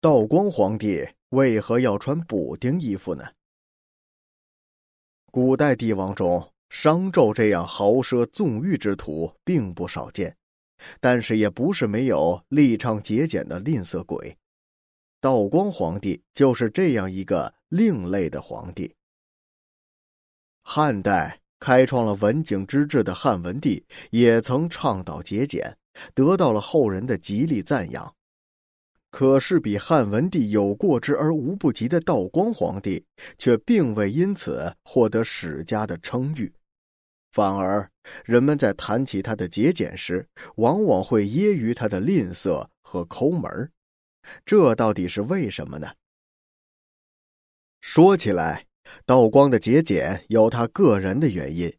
道光皇帝为何要穿补丁衣服呢？古代帝王中，商纣这样豪奢纵欲之徒并不少见，但是也不是没有力倡节俭的吝啬鬼。道光皇帝就是这样一个另类的皇帝。汉代开创了文景之治的汉文帝也曾倡导节俭，得到了后人的极力赞扬。可是，比汉文帝有过之而无不及的道光皇帝，却并未因此获得史家的称誉，反而人们在谈起他的节俭时，往往会揶揄他的吝啬和抠门这到底是为什么呢？说起来，道光的节俭有他个人的原因，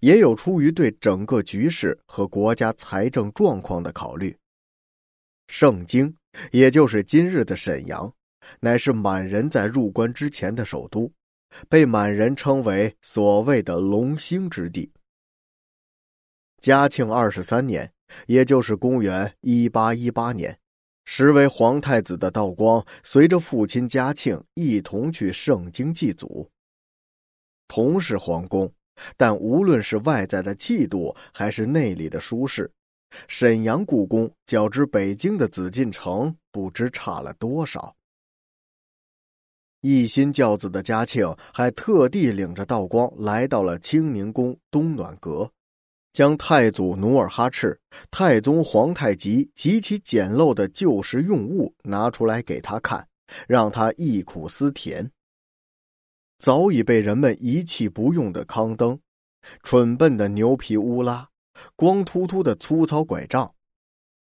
也有出于对整个局势和国家财政状况的考虑。圣经。也就是今日的沈阳，乃是满人在入关之前的首都，被满人称为所谓的“龙兴之地”。嘉庆二十三年，也就是公元一八一八年，时为皇太子的道光，随着父亲嘉庆一同去盛京祭祖。同是皇宫，但无论是外在的气度，还是内里的舒适。沈阳故宫较之北京的紫禁城，不知差了多少。一心教子的嘉庆还特地领着道光来到了清宁宫东暖阁，将太祖努尔哈赤、太宗皇太极极其简陋的旧时用物拿出来给他看，让他忆苦思甜。早已被人们遗弃不用的康灯，蠢笨的牛皮乌拉。光秃秃的粗糙拐杖，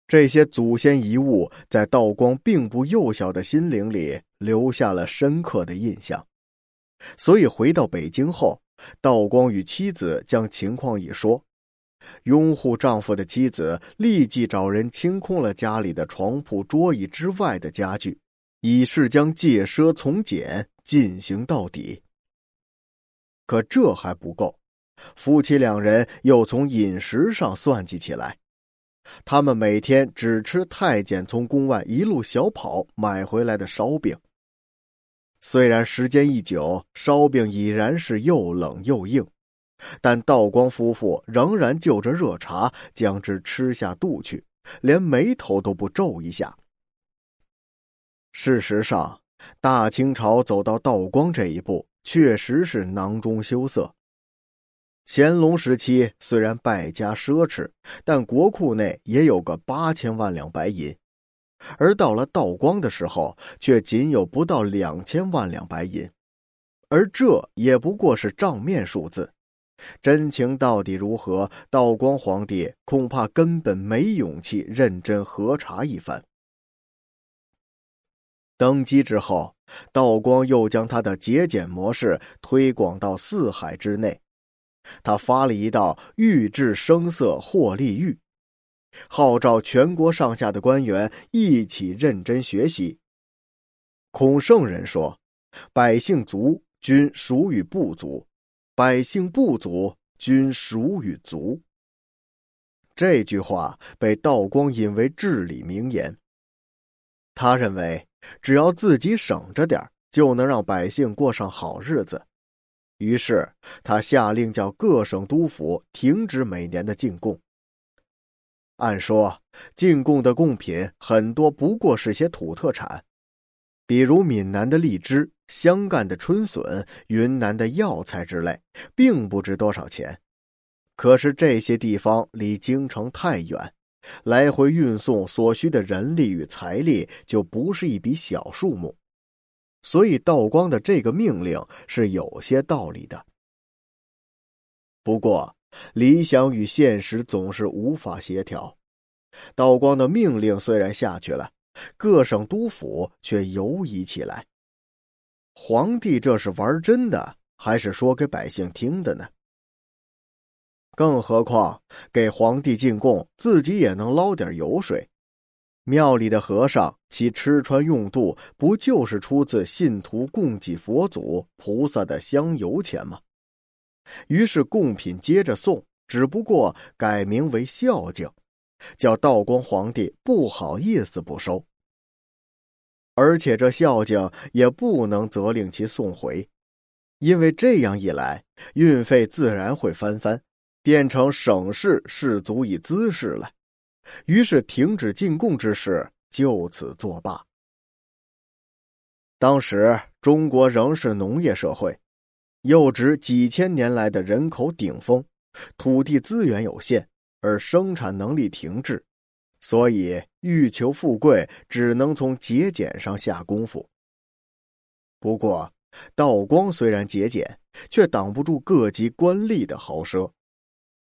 这些祖先遗物在道光并不幼小的心灵里留下了深刻的印象。所以回到北京后，道光与妻子将情况一说，拥护丈夫的妻子立即找人清空了家里的床铺、桌椅之外的家具，以示将戒奢从简进行到底。可这还不够。夫妻两人又从饮食上算计起来，他们每天只吃太监从宫外一路小跑买回来的烧饼。虽然时间一久，烧饼已然是又冷又硬，但道光夫妇仍然就着热茶将之吃下肚去，连眉头都不皱一下。事实上，大清朝走到道光这一步，确实是囊中羞涩。乾隆时期虽然败家奢侈，但国库内也有个八千万两白银，而到了道光的时候，却仅有不到两千万两白银，而这也不过是账面数字，真情到底如何？道光皇帝恐怕根本没勇气认真核查一番。登基之后，道光又将他的节俭模式推广到四海之内。他发了一道“御制声色获利狱”，号召全国上下的官员一起认真学习。孔圣人说：“百姓足，均属于不足；百姓不足，均属于足。”这句话被道光引为至理名言。他认为，只要自己省着点就能让百姓过上好日子。于是，他下令叫各省督府停止每年的进贡。按说，进贡的贡品很多不过是些土特产，比如闽南的荔枝、湘赣的春笋、云南的药材之类，并不值多少钱。可是这些地方离京城太远，来回运送所需的人力与财力就不是一笔小数目。所以，道光的这个命令是有些道理的。不过，理想与现实总是无法协调。道光的命令虽然下去了，各省督府却犹疑起来。皇帝这是玩真的，还是说给百姓听的呢？更何况，给皇帝进贡，自己也能捞点油水。庙里的和尚，其吃穿用度不就是出自信徒供给佛祖菩萨的香油钱吗？于是贡品接着送，只不过改名为孝敬，叫道光皇帝不好意思不收。而且这孝敬也不能责令其送回，因为这样一来，运费自然会翻番，变成省市士足以滋事了。于是停止进贡之事就此作罢。当时中国仍是农业社会，又值几千年来的人口顶峰，土地资源有限，而生产能力停滞。所以，欲求富贵，只能从节俭上下功夫。不过，道光虽然节俭，却挡不住各级官吏的豪奢，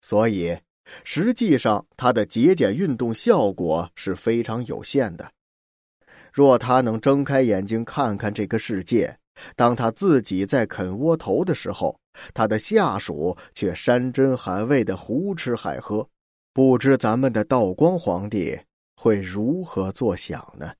所以实际上他的节俭运动效果是非常有限的。若他能睁开眼睛看看这个世界，当他自己在啃窝头的时候，他的下属却山珍海味的胡吃海喝。不知咱们的道光皇帝会如何作想呢？